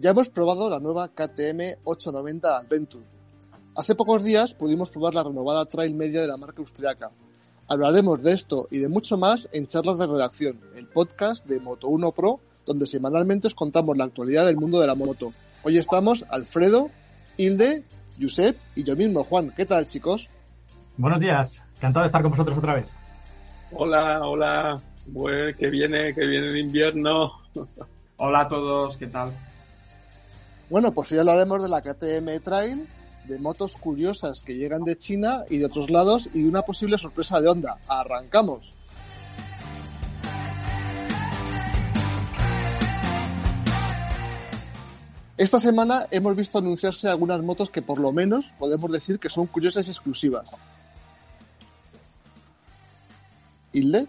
Ya hemos probado la nueva KTM 890 Adventure. Hace pocos días pudimos probar la renovada Trail Media de la marca austriaca. Hablaremos de esto y de mucho más en Charlas de Redacción, el podcast de Moto1 Pro, donde semanalmente os contamos la actualidad del mundo de la moto. Hoy estamos Alfredo, Hilde, Josep y yo mismo, Juan. ¿Qué tal, chicos? Buenos días, encantado de estar con vosotros otra vez. Hola, hola, bueno, que viene, que viene el invierno. Hola a todos, ¿qué tal? Bueno, pues hoy hablaremos de la KTM Trail, de motos curiosas que llegan de China y de otros lados y de una posible sorpresa de Honda. ¡Arrancamos! Esta semana hemos visto anunciarse algunas motos que por lo menos podemos decir que son curiosas y exclusivas. ¿Hilde?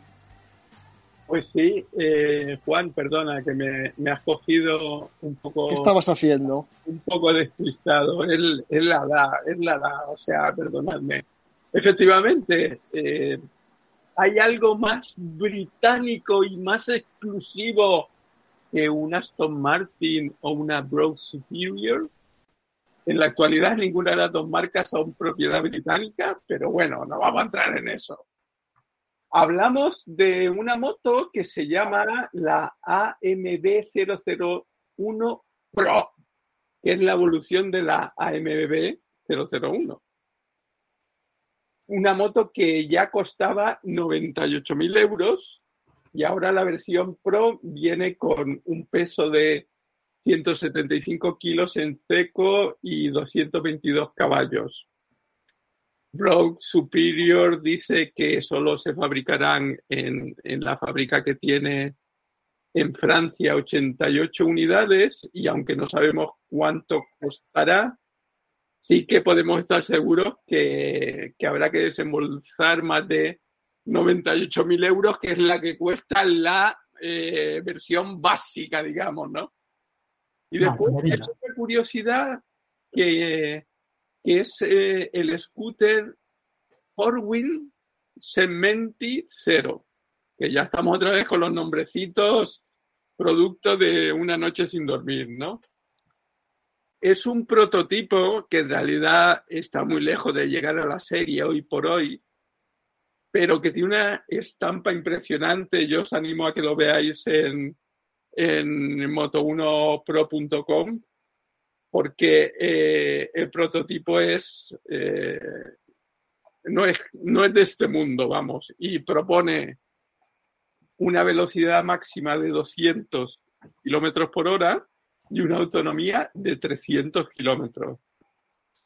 Pues sí, eh, Juan, perdona, que me, has cogido un poco... ¿Qué estabas haciendo? Un poco despistado. Es, la edad, es la edad, o sea, perdonadme. Efectivamente, eh, hay algo más británico y más exclusivo que un Aston Martin o una Broad Superior. En la actualidad ninguna de las dos marcas son propiedad británica, pero bueno, no vamos a entrar en eso. Hablamos de una moto que se llama la AMB 001 Pro, que es la evolución de la AMB 001. Una moto que ya costaba 98.000 euros y ahora la versión Pro viene con un peso de 175 kilos en seco y 222 caballos. Rogue Superior dice que solo se fabricarán en, la fábrica que tiene en Francia 88 unidades y aunque no sabemos cuánto costará, sí que podemos estar seguros que, habrá que desembolsar más de 98.000 euros, que es la que cuesta la eh, versión básica, digamos, ¿no? Y después, es una curiosidad que que es eh, el scooter Horwin Cementi Zero, que ya estamos otra vez con los nombrecitos producto de una noche sin dormir, ¿no? Es un prototipo que en realidad está muy lejos de llegar a la serie hoy por hoy, pero que tiene una estampa impresionante. Yo os animo a que lo veáis en, en moto1pro.com porque eh, el prototipo es, eh, no es, no es de este mundo, vamos, y propone una velocidad máxima de 200 kilómetros por hora y una autonomía de 300 kilómetros.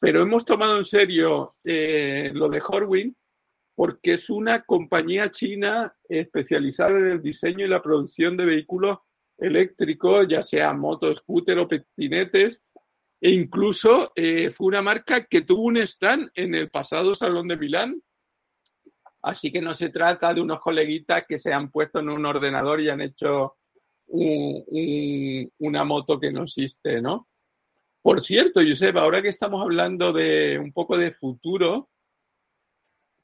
Pero hemos tomado en serio eh, lo de Horwin porque es una compañía china especializada en el diseño y la producción de vehículos eléctricos, ya sea motos, scooter o patinetes, e incluso eh, fue una marca que tuvo un stand en el pasado Salón de Milán. Así que no se trata de unos coleguitas que se han puesto en un ordenador y han hecho una moto que no existe, ¿no? Por cierto, Josep, ahora que estamos hablando de un poco de futuro,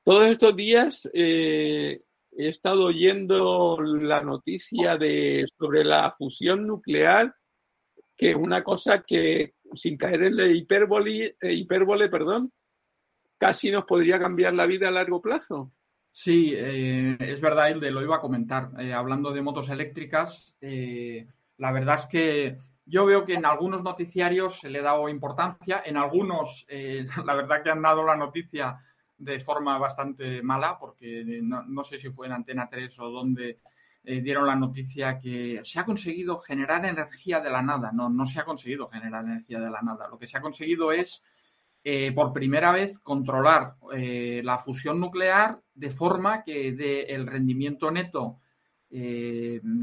todos estos días eh, he estado oyendo la noticia de, sobre la fusión nuclear, que es una cosa que sin caer en la hipérbole, eh, hipérbole, perdón, casi nos podría cambiar la vida a largo plazo. Sí, eh, es verdad, Hilde, lo iba a comentar. Eh, hablando de motos eléctricas, la verdad es que yo veo que en algunos noticiarios se le ha dado importancia, en algunos, la verdad que han dado la noticia de forma bastante mala, porque no, no sé si fue en Antena 3 o donde eh, dieron la noticia que se ha conseguido generar energía de la nada. No, no se ha conseguido generar energía de la nada. Lo que se ha conseguido es, eh, por primera vez, controlar eh, la fusión nuclear de forma que el rendimiento neto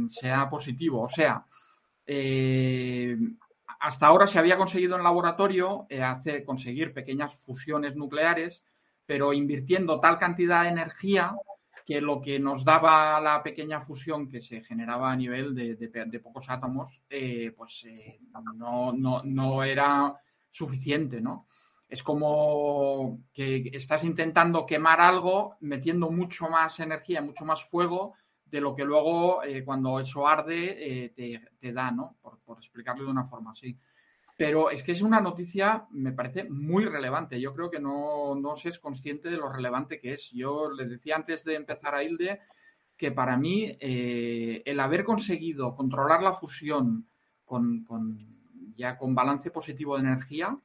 sea positivo. O sea, hasta ahora se había conseguido en laboratorio hacer, conseguir pequeñas fusiones nucleares, pero invirtiendo tal cantidad de energía que lo que nos daba la pequeña fusión que se generaba a nivel de, pocos átomos, eh, pues eh, no, era suficiente, ¿no? Es como que estás intentando quemar algo metiendo mucho más energía, mucho más fuego de lo que luego eh, cuando eso arde eh, te, da, ¿no? Por, por, explicarlo de una forma así. Pero es que es una noticia, me parece muy relevante. Yo creo que no, no se es consciente de lo relevante que es. Yo les decía antes de empezar a Hilde que para mí eh, el haber conseguido controlar la fusión con, con, ya con balance positivo de energía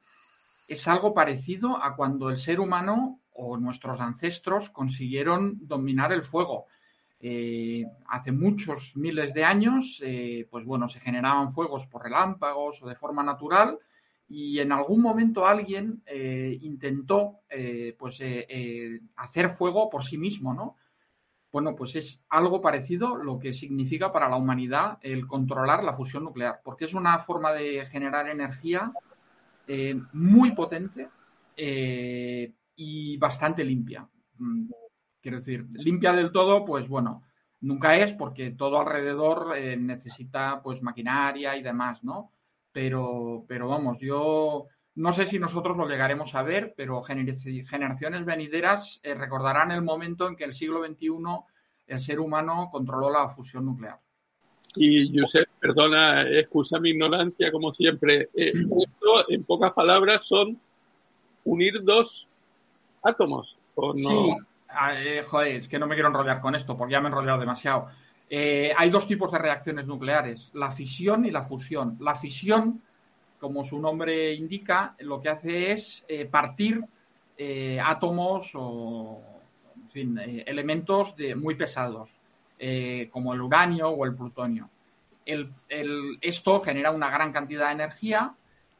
es algo parecido a cuando el ser humano o nuestros ancestros consiguieron dominar el fuego. Eh, hace muchos miles de años, eh, pues bueno, se generaban fuegos por relámpagos o de forma natural y en algún momento alguien eh, intentó pues hacer fuego por sí mismo, ¿no? Bueno, pues es algo parecido lo que significa para la humanidad el controlar la fusión nuclear, porque es una forma de generar energía muy potente y bastante limpia. Quiero decir, limpia del todo, pues bueno, nunca es porque todo alrededor eh, necesita pues maquinaria y demás, ¿no? Pero, pero vamos, yo no sé si nosotros lo llegaremos a ver, pero generaciones venideras eh, recordarán el momento en que el siglo XXI el ser humano controló la fusión nuclear. Y Josep, perdona, excusa mi ignorancia como siempre. Eh, esto, en pocas palabras, son unir dos átomos. ¿o no? Sí, eh, joder, es que no me quiero enrollar con esto porque ya me he enrollado demasiado. Eh, hay dos tipos de reacciones nucleares, la fisión y la fusión. La fisión, como su nombre indica, lo que hace es eh, partir átomos o en fin, elementos de, muy pesados, como el uranio o el plutonio. esto genera una gran cantidad de energía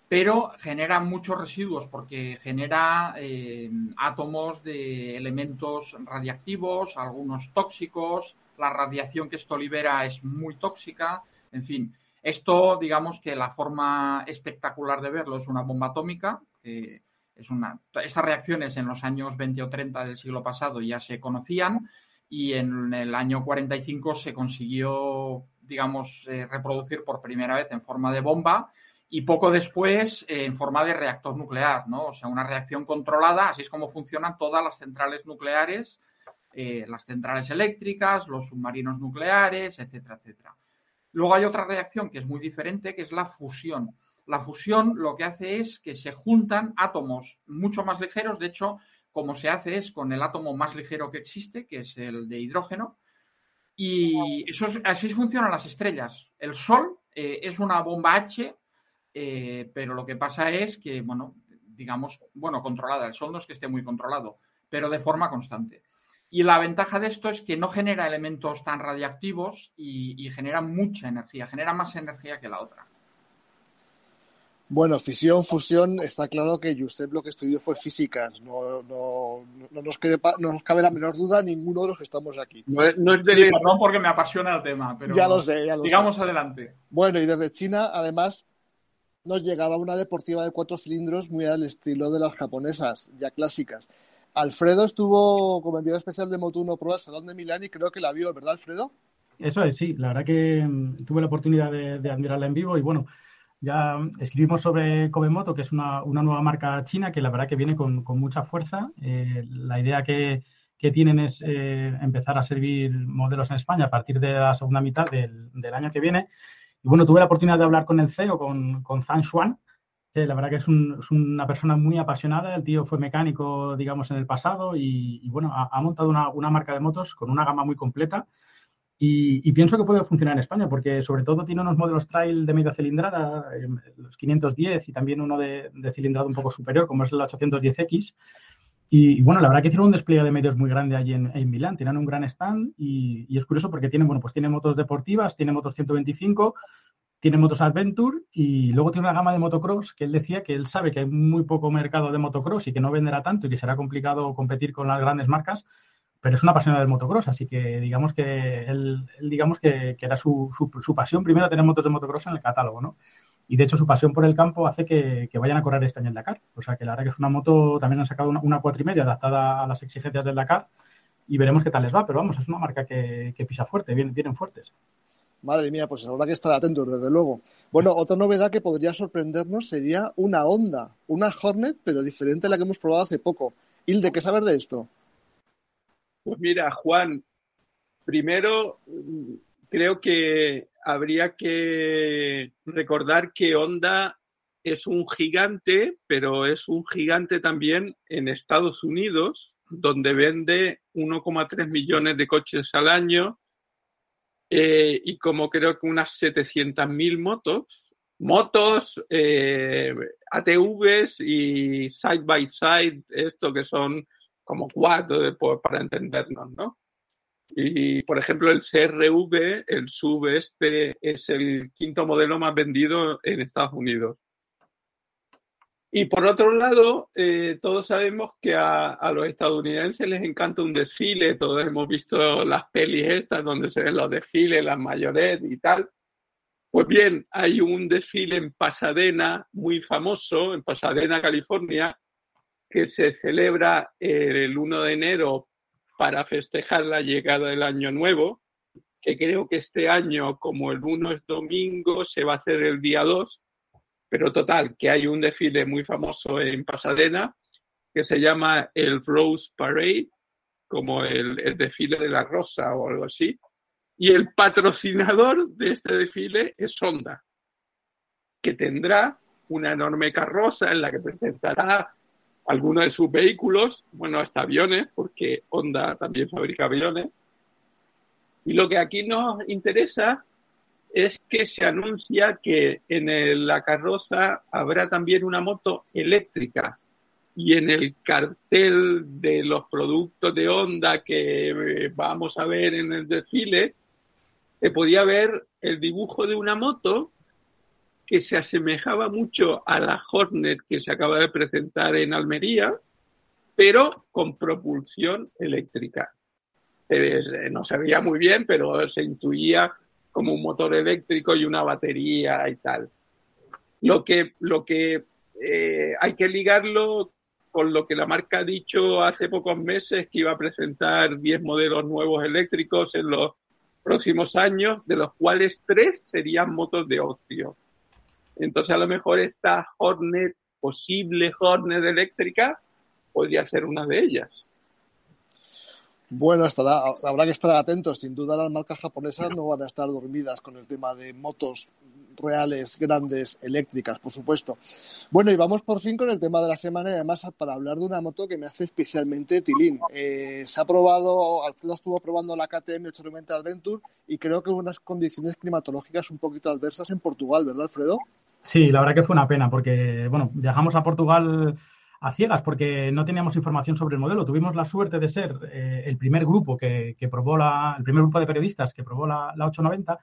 pero genera muchos residuos porque genera eh, átomos de elementos radiactivos, algunos tóxicos, la radiación que esto libera es muy tóxica, en fin. Esto, digamos que la forma espectacular de verlo es una bomba atómica. es una, estas reacciones en los años 20 o 30 del siglo pasado ya se conocían y en el año 45 se consiguió, digamos, eh, reproducir por primera vez en forma de bomba y poco después eh, en forma de reactor nuclear, ¿no? O sea, una reacción controlada, así es como funcionan todas las centrales nucleares, eh, las centrales eléctricas, los submarinos nucleares, etcétera, etcétera. Luego hay otra reacción que es muy diferente, que es la fusión. La fusión lo que hace es que se juntan átomos mucho más ligeros, de hecho, como se hace es con el átomo más ligero que existe, que es el de hidrógeno, y eso así funcionan las estrellas. El Sol eh, es una bomba H eh, pero lo que pasa es que, bueno, digamos, bueno, controlada, el sol no es que esté muy controlado, pero de forma constante. Y la ventaja de esto es que no genera elementos tan radiactivos y, genera mucha energía, genera más energía que la otra. Bueno, fisión, fusión, está claro que Josep lo que estudió fue físicas. No, no, no, nos, no nos cabe la menor duda ninguno de los que estamos aquí. No es, de... perdón porque me apasiona el tema, pero ya lo sé, ya lo digamos adelante. Bueno, y desde China, además, nos llegaba una deportiva de cuatro cilindros muy al estilo de las japonesas, ya clásicas. Alfredo estuvo como enviado especial de Moto1 Pro al Salón de Milán y creo que la vio, ¿verdad, Alfredo? Eso es, sí. La verdad que mm, tuve la oportunidad de, admirarla en vivo y bueno, ya escribimos sobre Kobemoto, que es una, nueva marca china que la verdad que viene con, mucha fuerza. Eh, la idea que, tienen es eh, empezar a servir modelos en España a partir de la segunda mitad del año que viene y bueno, tuve la oportunidad de hablar con el CEO, con, con Zhang Xuan, que la verdad que es, una persona muy apasionada. El tío fue mecánico, digamos, en el pasado y, bueno, ha, montado una, marca de motos con una gama muy completa. Y, pienso que puede funcionar en España porque sobre todo tiene unos modelos trail de media cilindrada, eh, los 510 y también uno de, de cilindrada un poco superior como es el 810X y, bueno, la verdad que hicieron un despliegue de medios muy grande allí en, Milán. Tienen un gran stand y, es curioso porque tienen, bueno, pues tienen motos deportivas, tienen motos 125, tienen motos Adventure y luego tiene una gama de motocross que él decía que él sabe que hay muy poco mercado de motocross y que no venderá tanto y que será complicado competir con las grandes marcas, pero es una apasionada del motocross, así que digamos que él, digamos que, era su, su, su, pasión primero tener motos de motocross en el catálogo, ¿no? Y de hecho su pasión por el campo hace que, vayan a correr este año en Dakar. O sea que la verdad que es una moto, también han sacado una, una cuatro y media adaptada a las exigencias del Dakar y veremos qué tal les va, pero vamos, es una marca que, pisa fuerte, vienen, vienen fuertes. Madre mía, pues habrá que estar atentos, desde luego. Bueno, otra novedad que podría sorprendernos sería una Honda, una Hornet, pero diferente a la que hemos probado hace poco. Hilde, ¿qué sabes de esto? Pues mira, Juan, primero, creo que habría que recordar que Honda es un gigante, pero es un gigante también en Estados Unidos, donde vende 1,3 millones de coches al año eh, y como creo que unas 700.000 motos, motos, eh, ATVs y side by side, esto que son como cuatro para entendernos, ¿no? Y, por ejemplo, el CRV, el SUV este, es el quinto modelo más vendido en Estados Unidos. Y por otro lado, eh, todos sabemos que a, los estadounidenses les encanta un desfile. Todos hemos visto las pelis estas donde se ven los desfiles, las mayores y tal. Pues bien, hay un desfile en Pasadena muy famoso, en Pasadena, California, que se celebra el 1 de enero para festejar la llegada del año nuevo, que creo que este año, como el 1 es domingo, se va a hacer el día 2 pero total, que hay un desfile muy famoso en Pasadena que se llama el Rose Parade, como el, desfile de la rosa o algo así. Y el patrocinador de este desfile es Honda, que tendrá una enorme carroza en la que presentará algunos de sus vehículos, bueno, hasta aviones, porque Honda también fabrica aviones. Y lo que aquí nos interesa es que se anuncia que en la carroza habrá también una moto eléctrica y en el cartel de los productos de Honda que eh, vamos a ver en el desfile, se podía ver el dibujo de una moto que se asemejaba mucho a la Hornet que se acaba de presentar en Almería, pero con propulsión eléctrica. Eh, no se veía muy bien, pero se intuía como un motor eléctrico y una batería y tal. Lo que, lo que eh, hay que ligarlo con lo que la marca ha dicho hace pocos meses, que iba a presentar 10 modelos nuevos eléctricos en los próximos años, de los cuales tres serían motos de ocio. Entonces, a lo mejor esta Hornet, posible Hornet eléctrica, podría ser una de ellas. Bueno, habrá que estar atentos. Sin duda las marcas japonesas no van a estar dormidas con el tema de motos reales, grandes, eléctricas, por supuesto. Bueno, y vamos por fin con el tema de la semana y además para hablar de una moto que me hace especialmente tilín. Eh, se ha probado, Alfredo estuvo probando la KTM 890 Adventure y creo que unas condiciones climatológicas un poquito adversas en Portugal, ¿verdad, Alfredo? Sí, la verdad que fue una pena porque, bueno, viajamos a Portugal a ciegas porque no teníamos información sobre el modelo. Tuvimos la suerte de ser eh, el primer grupo que, probó la, el primer grupo de periodistas que probó la, 890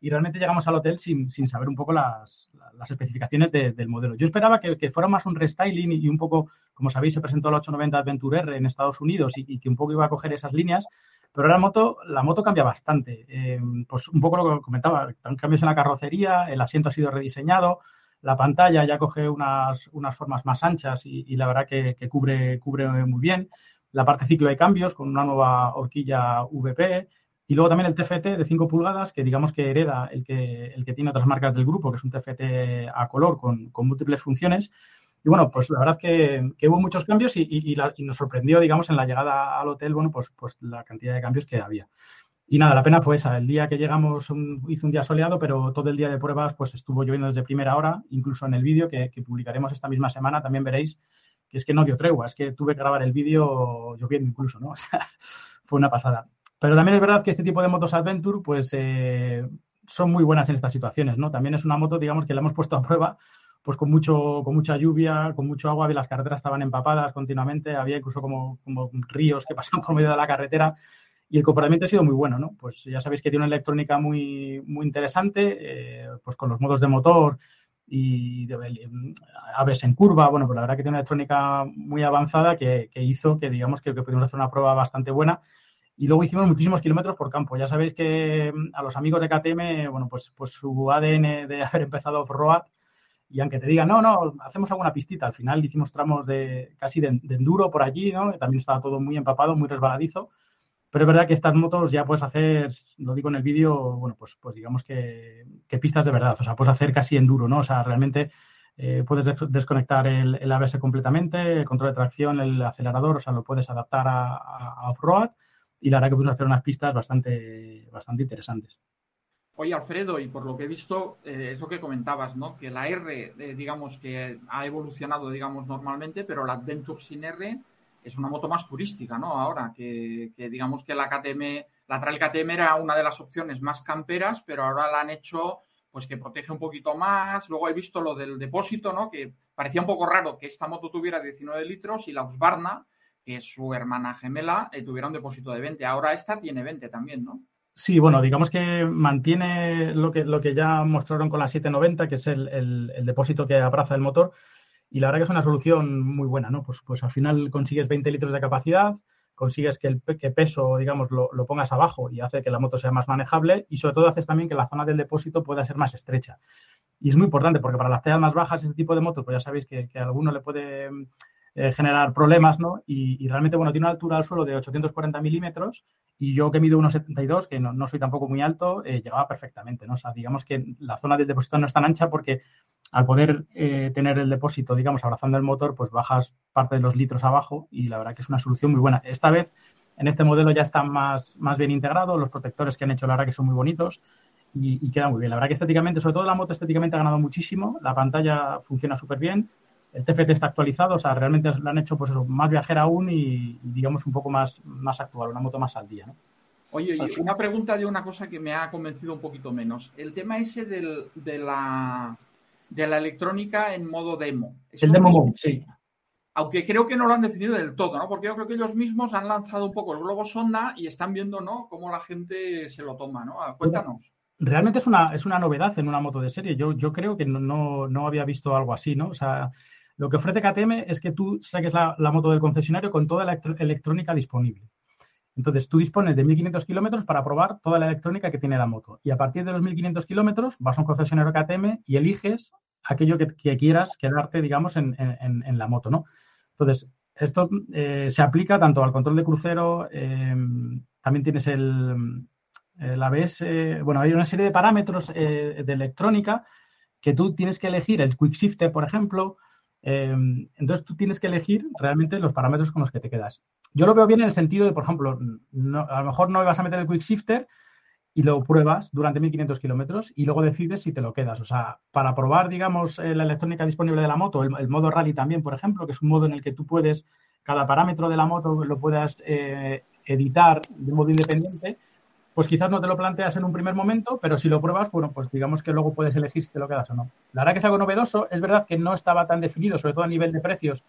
y realmente llegamos al hotel sin, saber un poco las, especificaciones del modelo. Yo esperaba que, fuera más un restyling y, un poco, como sabéis, se presentó la 890 Adventure R en Estados Unidos y, que un poco iba a coger esas líneas, pero la moto, la moto cambia bastante. Eh, pues un poco lo que comentaba, cambios en la carrocería, el asiento ha sido rediseñado, la pantalla ya coge unas, unas formas más anchas y, la verdad que, cubre, cubre muy bien. La parte ciclo hay cambios con una nueva horquilla VP. Y luego también el TFT de 5 pulgadas, que digamos que hereda el que, el que tiene otras marcas del grupo, que es un TFT a color con, múltiples funciones. Y bueno, pues la verdad que, que hubo muchos cambios y, y, nos sorprendió, digamos, en la llegada al hotel, bueno, pues, pues la cantidad de cambios que había. Y nada, la pena fue esa. El día que llegamos hizo un día soleado, pero todo el día de pruebas pues estuvo lloviendo desde primera hora. Incluso en el vídeo que, publicaremos esta misma semana también veréis que es que no dio tregua. Es que tuve que grabar el vídeo lloviendo incluso, ¿no? O sea, fue una pasada. Pero también es verdad que este tipo de motos Adventure pues eh, son muy buenas en estas situaciones, ¿no? También es una moto, digamos, que la hemos puesto a prueba pues con mucho con mucha lluvia, con mucho agua, las carreteras estaban empapadas continuamente, había incluso como, como ríos que pasaban por medio de la carretera y el comportamiento ha sido muy bueno, ¿no? Pues ya sabéis que tiene una electrónica muy, muy interesante, eh, pues con los modos de motor y de, aves en curva, bueno, pues la verdad que tiene una electrónica muy avanzada que, hizo que digamos que, pudimos hacer una prueba bastante buena. Y luego hicimos muchísimos kilómetros por campo. Ya sabéis que mm, a los amigos de KTM, bueno, pues, pues su ADN de haber empezado off-road, y aunque te digan, no, no, hacemos alguna pistita, al final hicimos tramos de casi de, de enduro por allí, ¿no? También estaba todo muy empapado, muy resbaladizo. Pero es verdad que estas motos ya puedes hacer, lo digo en el vídeo, bueno, pues, pues digamos que, pistas de verdad, o sea, puedes hacer casi enduro, ¿no? O sea, realmente eh, puedes desconectar el, el, ABS completamente, el control de tracción, el acelerador, o sea, lo puedes adaptar a, off-road y la verdad que pudimos hacer unas pistas bastante, bastante interesantes. Oye, Alfredo, y por lo que he visto, eh, eso que comentabas, ¿no? Que la R, eh, digamos, que ha evolucionado, digamos, normalmente, pero la Adventure sin R es una moto más turística, ¿no? Ahora, que, digamos que la KTM, la Trail KTM era una de las opciones más camperas, pero ahora la han hecho, pues que protege un poquito más. Luego he visto lo del depósito, ¿no? Que parecía un poco raro que esta moto tuviera 19 litros y la Husqvarna, que su hermana gemela, eh, tuviera un depósito de 20. Ahora esta tiene 20 también, ¿no? Sí, bueno, digamos que mantiene lo que, lo que ya mostraron con la 790, que es el, depósito que abraza el motor. Y la verdad que es una solución muy buena, ¿no? Pues, pues al final consigues 20 litros de capacidad, consigues que el peso, digamos, lo, lo, pongas abajo y hace que la moto sea más manejable y sobre todo haces también que la zona del depósito pueda ser más estrecha. Y es muy importante porque para las tallas más bajas, este tipo de motos, pues ya sabéis que, que a alguno le puede eh, generar problemas, ¿no? Y, realmente, bueno, tiene una altura al suelo de 840 milímetros y yo que mido 1,72, que no, soy tampoco muy alto, eh, llegaba perfectamente, ¿no? O sea, digamos que la zona del depósito no es tan ancha porque al poder eh, tener el depósito, digamos, abrazando el motor, pues bajas parte de los litros abajo y la verdad que es una solución muy buena. Esta vez, en este modelo ya está más, más bien integrado, los protectores que han hecho, la verdad que son muy bonitos. Y, y, queda muy bien. La verdad que estéticamente, sobre todo la moto estéticamente ha ganado muchísimo, la pantalla funciona súper bien el TFT está actualizado, o sea, realmente lo han hecho pues eso, más viajera aún y, digamos un poco más, más actual, una moto más al día, ¿no? Oye, una pregunta de una cosa que me ha convencido un poquito menos. El tema ese del, de, la, de la electrónica en modo demo. El demo mode, sí. Aunque creo que no lo han definido del todo, ¿no? Porque yo creo que ellos mismos han lanzado un poco el globo sonda y están viendo, ¿no? Cómo la gente se lo toma, ¿no? Cuéntanos. Realmente es una, es una novedad en una moto de serie. Yo, yo creo que no, no, no había visto algo así, ¿no? O sea, lo que ofrece KTM es que tú saques la, moto del concesionario con toda la electrónica disponible. Entonces, tú dispones de 1.500 kilómetros para probar toda la electrónica que tiene la moto. Y a partir de los 1.500 kilómetros vas a un concesionario KTM y eliges aquello que, quieras quedarte, digamos, en, la moto, ¿no? Entonces, esto eh, se aplica tanto al control de crucero, em, también tienes el, el ABS, bueno, hay una serie de parámetros eh, de electrónica que tú tienes que elegir, el quick shifter, por ejemplo, Em, entonces tú tienes que elegir realmente los parámetros con los que te quedas. Yo lo veo bien en el sentido de, por ejemplo, a lo mejor no vas a meter el quick shifter y lo pruebas durante 1500 kilómetros y luego decides si te lo quedas. O sea, para probar, digamos, eh, la electrónica disponible de la moto, el, modo rally también, por ejemplo, que es un modo en el que tú puedes, cada parámetro de la moto lo puedas eh, editar de modo independiente, pues quizás no te lo planteas en un primer momento, pero si lo pruebas, bueno, pues digamos que luego puedes elegir si te lo quedas o no. La verdad que es algo novedoso, es verdad que no estaba tan definido, sobre todo a nivel de precios,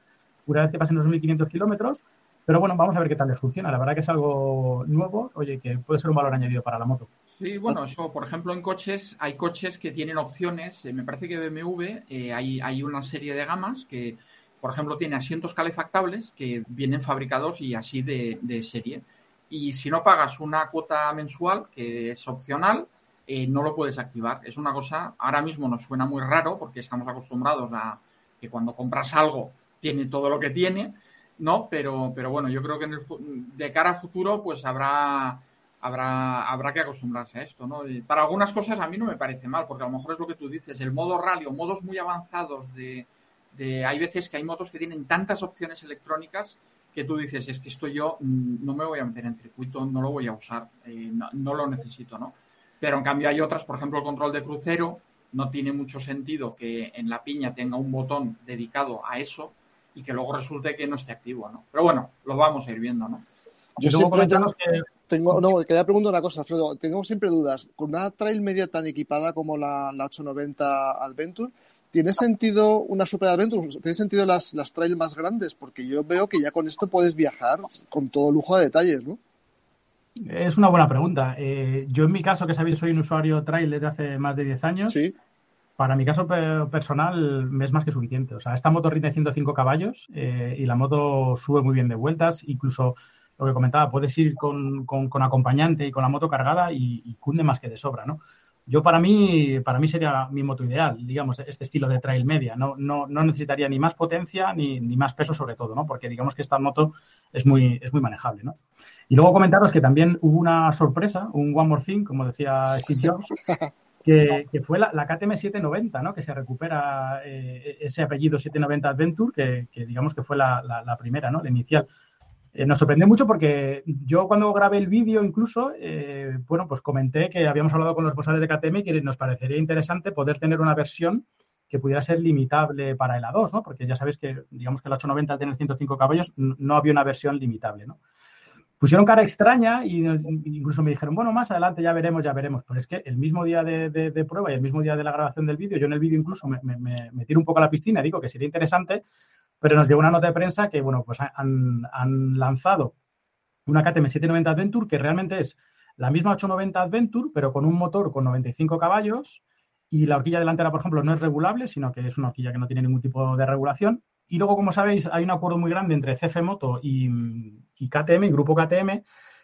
una vez que pasen los 1.500 kilómetros, pero bueno, vamos a ver qué tal les funciona. La verdad que es algo nuevo, oye, que puede ser un valor añadido para la moto. Sí, bueno, eso, por ejemplo, en coches, hay coches que tienen opciones, eh, me parece que BMW, eh, hay, una serie de gamas que, por ejemplo, tiene asientos calefactables que vienen fabricados y así de serie y si no pagas una cuota mensual, que es opcional, eh, no lo puedes activar. Es una cosa, ahora mismo nos suena muy raro porque estamos acostumbrados a que cuando compras algo tiene todo lo que tiene, ¿no? Pero, pero bueno, yo creo que de cara a futuro pues habrá, habrá, habrá que acostumbrarse a esto, ¿no? para algunas cosas a mí no me parece mal, porque a lo mejor es lo que tú dices, el modo rally o modos muy avanzados de, de hay veces que hay motos que tienen tantas opciones electrónicas que tú dices, es que esto yo mm, no me voy a meter en circuito, no lo voy a usar, eh, no, lo necesito, ¿no? Pero en cambio hay otras, por ejemplo, el control de crucero, no tiene mucho sentido que en la piña tenga un botón dedicado a eso y que luego resulte que no esté activo, ¿no? Pero bueno, lo vamos a ir viendo, ¿no? Yo siempre tengo, que... tengo, no, quería preguntar una cosa, Alfredo. Tengo siempre dudas. Con una trail media tan equipada como la, la 890 Adventure, ¿Tiene sentido una Super Adventure? ¿Tiene sentido las, las trail más grandes? Porque yo veo que ya con esto puedes viajar con todo lujo de detalles, ¿no? Es una buena pregunta. Eh, yo en mi caso, que sabéis, soy un usuario trail desde hace más de 10 años. Sí. Para mi caso personal es más que suficiente. O sea, esta moto rinde 105 caballos eh, y la moto sube muy bien de vueltas. Incluso lo que comentaba, puedes ir con, con, acompañante y con la moto cargada y, y, cunde más que de sobra, ¿no? Yo para mí, para mí sería mi moto ideal, digamos, este estilo de trail media. No, no, no necesitaría ni más potencia ni, ni, más peso sobre todo, ¿no? Porque digamos que esta moto es muy, es muy manejable, ¿no? Y luego comentaros que también hubo una sorpresa, un One More Thing, como decía Steve Jobs, que, que fue la, la, KTM 790, ¿no? Que se recupera eh, ese apellido 790 Adventure, que, que, digamos que fue la, la, la primera, ¿no? La inicial. Eh, nos sorprendió mucho porque yo cuando grabé el vídeo incluso, eh, bueno, pues comenté que habíamos hablado con los responsables de KTM y que nos parecería interesante poder tener una versión que pudiera ser limitable para el A2, ¿no? Porque ya sabéis que, digamos que el 890 al tener 105 caballos no había una versión limitable, ¿no? Pusieron cara extraña y incluso me dijeron, bueno, más adelante ya veremos, ya veremos. Pero es que el mismo día de, prueba y el mismo día de la grabación del vídeo, yo en el vídeo incluso me, me, tiro un poco a la piscina, digo que sería interesante, pero nos llegó una nota de prensa que, bueno, pues han, han lanzado una KTM 790 Adventure que realmente es la misma 890 Adventure, pero con un motor con 95 caballos y la horquilla delantera, por ejemplo, no es regulable, sino que es una horquilla que no tiene ningún tipo de regulación. Y luego, como sabéis, hay un acuerdo muy grande entre CF Moto y, KTM, y Grupo KTM,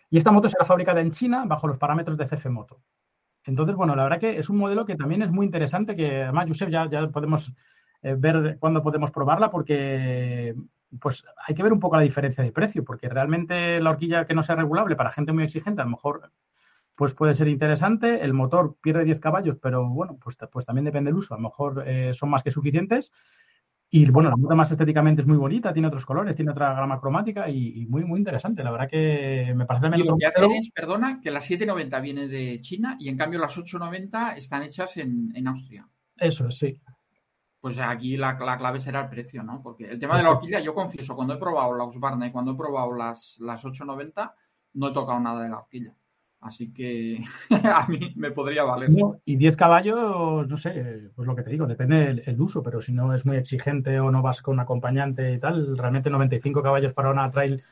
y esta moto será fabricada en China bajo los parámetros de CF Moto. Entonces, bueno, la verdad que es un modelo que también es muy interesante, que además, Josep, ya, ya podemos eh, ver cuándo podemos probarla, porque pues hay que ver un poco la diferencia de precio, porque realmente la horquilla que no sea regulable para gente muy exigente, a lo mejor pues puede ser interesante. El motor pierde 10 caballos, pero bueno, pues, pues también depende del uso. A lo mejor eh, son más que suficientes. Y bueno, la moto más estéticamente es muy bonita, tiene otros colores, tiene otra gama cromática y, muy, muy interesante. La verdad que me parece también. que hacen es, perdona, que la 790 viene de China y en cambio las 890 están hechas en, en Austria. Eso, sí. Pues aquí la, clave será el precio, ¿no? Porque el tema de la horquilla, yo confieso, cuando he probado la Husqvarna y cuando he probado las, las 890, no he tocado nada de la horquilla. Así que a mí me podría valer. y 10 caballos, no sé, pues lo que te digo, depende el, uso, pero si no es muy exigente o no vas con un acompañante y tal, realmente 95 caballos para una trail.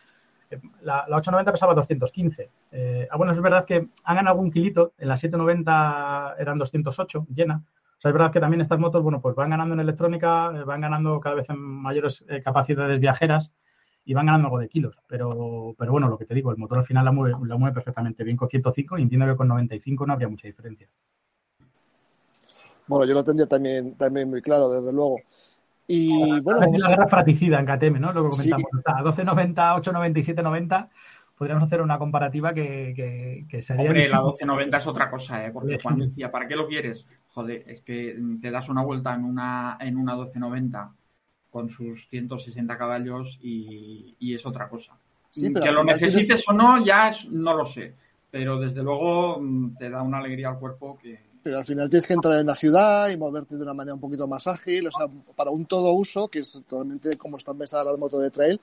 Eh, la, 890 pesaba 215. Eh, ah, bueno, es verdad que han ganado algún kilito. En la 790 eran 208 llena. O sea, es verdad que también estas motos, bueno, pues van ganando en electrónica, eh, van ganando cada vez en mayores capacidades viajeras y van ganando algo de kilos. Pero, pero bueno, lo que te digo, el motor al final la mueve, la mueve perfectamente bien con 105 y entiendo que con 95 no habría mucha diferencia. Bueno, yo lo tendría también, también muy claro, desde luego. Y bueno, una guerra fraticida en KTM, ¿no? Lo que comentamos. A 12.90, 8.90 7.90 podríamos hacer una comparativa que, que, sería. Hombre, la 12.90 es otra cosa, ¿eh? Porque Juan decía, ¿para qué lo quieres? Joder, es que te das una vuelta en una, en una 12.90 con sus 160 caballos y, es otra cosa. que lo necesites o no, ya no lo sé. Pero desde luego mm, te da una alegría al cuerpo que. Pero al final tienes que entrar en la ciudad y moverte de una manera un poquito más ágil. O sea, para un todo uso, que es totalmente como está empezando la moto de trail,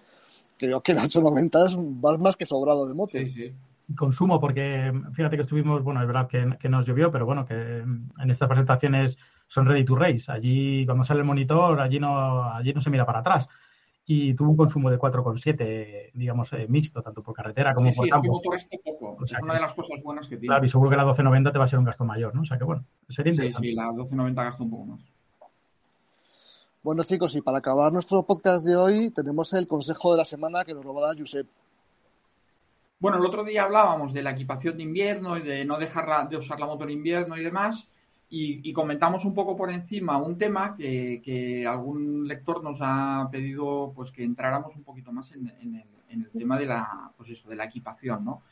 creo que el 890 es más que sobrado de moto. Sí, sí consumo, porque fíjate que estuvimos, bueno, es verdad que, nos llovió, pero bueno, que en estas presentaciones son ready to race. Allí, cuando sale el monitor, allí no, allí no se mira para atrás. Y tuvo un consumo de 4,7, digamos, eh, mixto, tanto por carretera como por campo. poco. es una de las cosas buenas que tiene. Claro, y seguro que la 1290 te va a ser un gasto mayor, ¿no? O sea que bueno, sería interesante. Sí, sí, la 1290 gasta un poco más. Bueno, chicos, y para acabar nuestro podcast de hoy, tenemos el consejo de la semana que nos lo va a dar Josep. Bueno, el otro día hablábamos de la equipación de invierno y de no dejar de usar la moto en invierno y demás. Y, comentamos un poco por encima un tema que, algún lector nos ha pedido pues que entráramos un poquito más en, el, tema de la, pues eso, de la equipación, ¿no?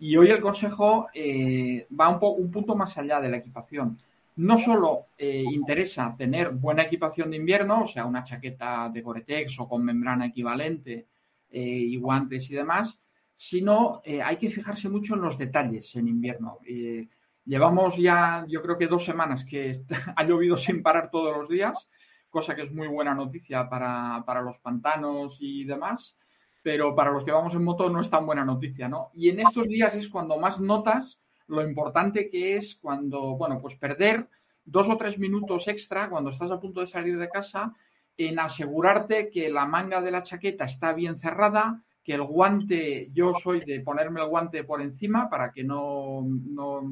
Y hoy el consejo eh, va un, un punto más allá de la equipación. No solo eh, interesa tener buena equipación de invierno, o sea, una chaqueta de Gore-Tex o con membrana equivalente eh, y guantes y demás, sino eh, hay que fijarse mucho en los detalles en invierno. Eh, llevamos ya, yo creo que dos semanas que ha llovido sin parar todos los días, cosa que es muy buena noticia para, los pantanos y demás, pero para los que vamos en moto no es tan buena noticia, ¿no? Y en estos días es cuando más notas lo importante que es cuando, bueno, pues perder dos o tres minutos extra cuando estás a punto de salir de casa en asegurarte que la manga de la chaqueta está bien cerrada, que el guante, yo soy de ponerme el guante por encima para que no,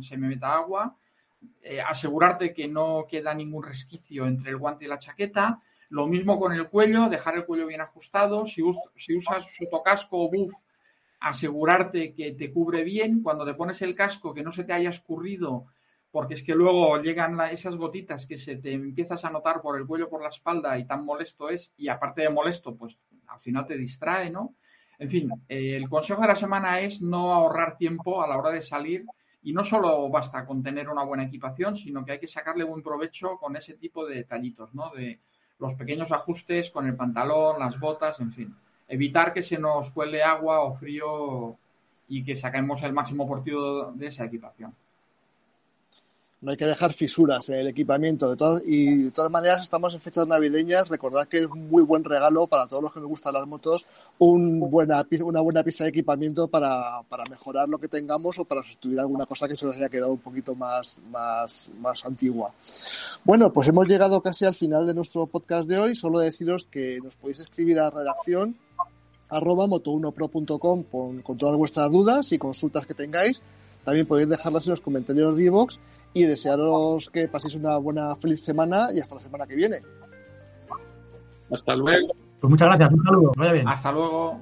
se me meta agua, eh, asegurarte que no queda ningún resquicio entre el guante y la chaqueta, lo mismo con el cuello, dejar el cuello bien ajustado, si, si usas sotocasco o buff, asegurarte que te cubre bien, cuando te pones el casco que no se te haya escurrido, porque es que luego llegan esas gotitas que se te empiezas a notar por el cuello, por la espalda y tan molesto es, y aparte de molesto, pues al final te distrae, ¿no? En fin, eh, el consejo de la semana es no ahorrar tiempo a la hora de salir y no solo basta con tener una buena equipación, sino que hay que sacarle buen provecho con ese tipo de detallitos, ¿no? De los pequeños ajustes con el pantalón, las botas, en fin. evitar que se nos cuele agua o frío y que saquemos el máximo partido de esa equipación no hay que dejar fisuras en el equipamiento. De y de todas maneras, estamos en fechas navideñas. Recordad que es un muy buen regalo para todos los que nos gustan las motos, un buena, una buena pieza de equipamiento para, para, mejorar lo que tengamos o para sustituir alguna cosa que se nos haya quedado un poquito más, más, más antigua. Bueno, pues hemos llegado casi al final de nuestro podcast de hoy. Solo deciros que nos podéis escribir a redacción arroba moto1pro.com con, todas vuestras dudas y consultas que tengáis. También podéis dejarlas en los comentarios de iVoox y desearos que paséis una buena, feliz semana y hasta la semana que viene. Hasta luego. Pues muchas gracias, un saludo, vaya bien. Hasta luego.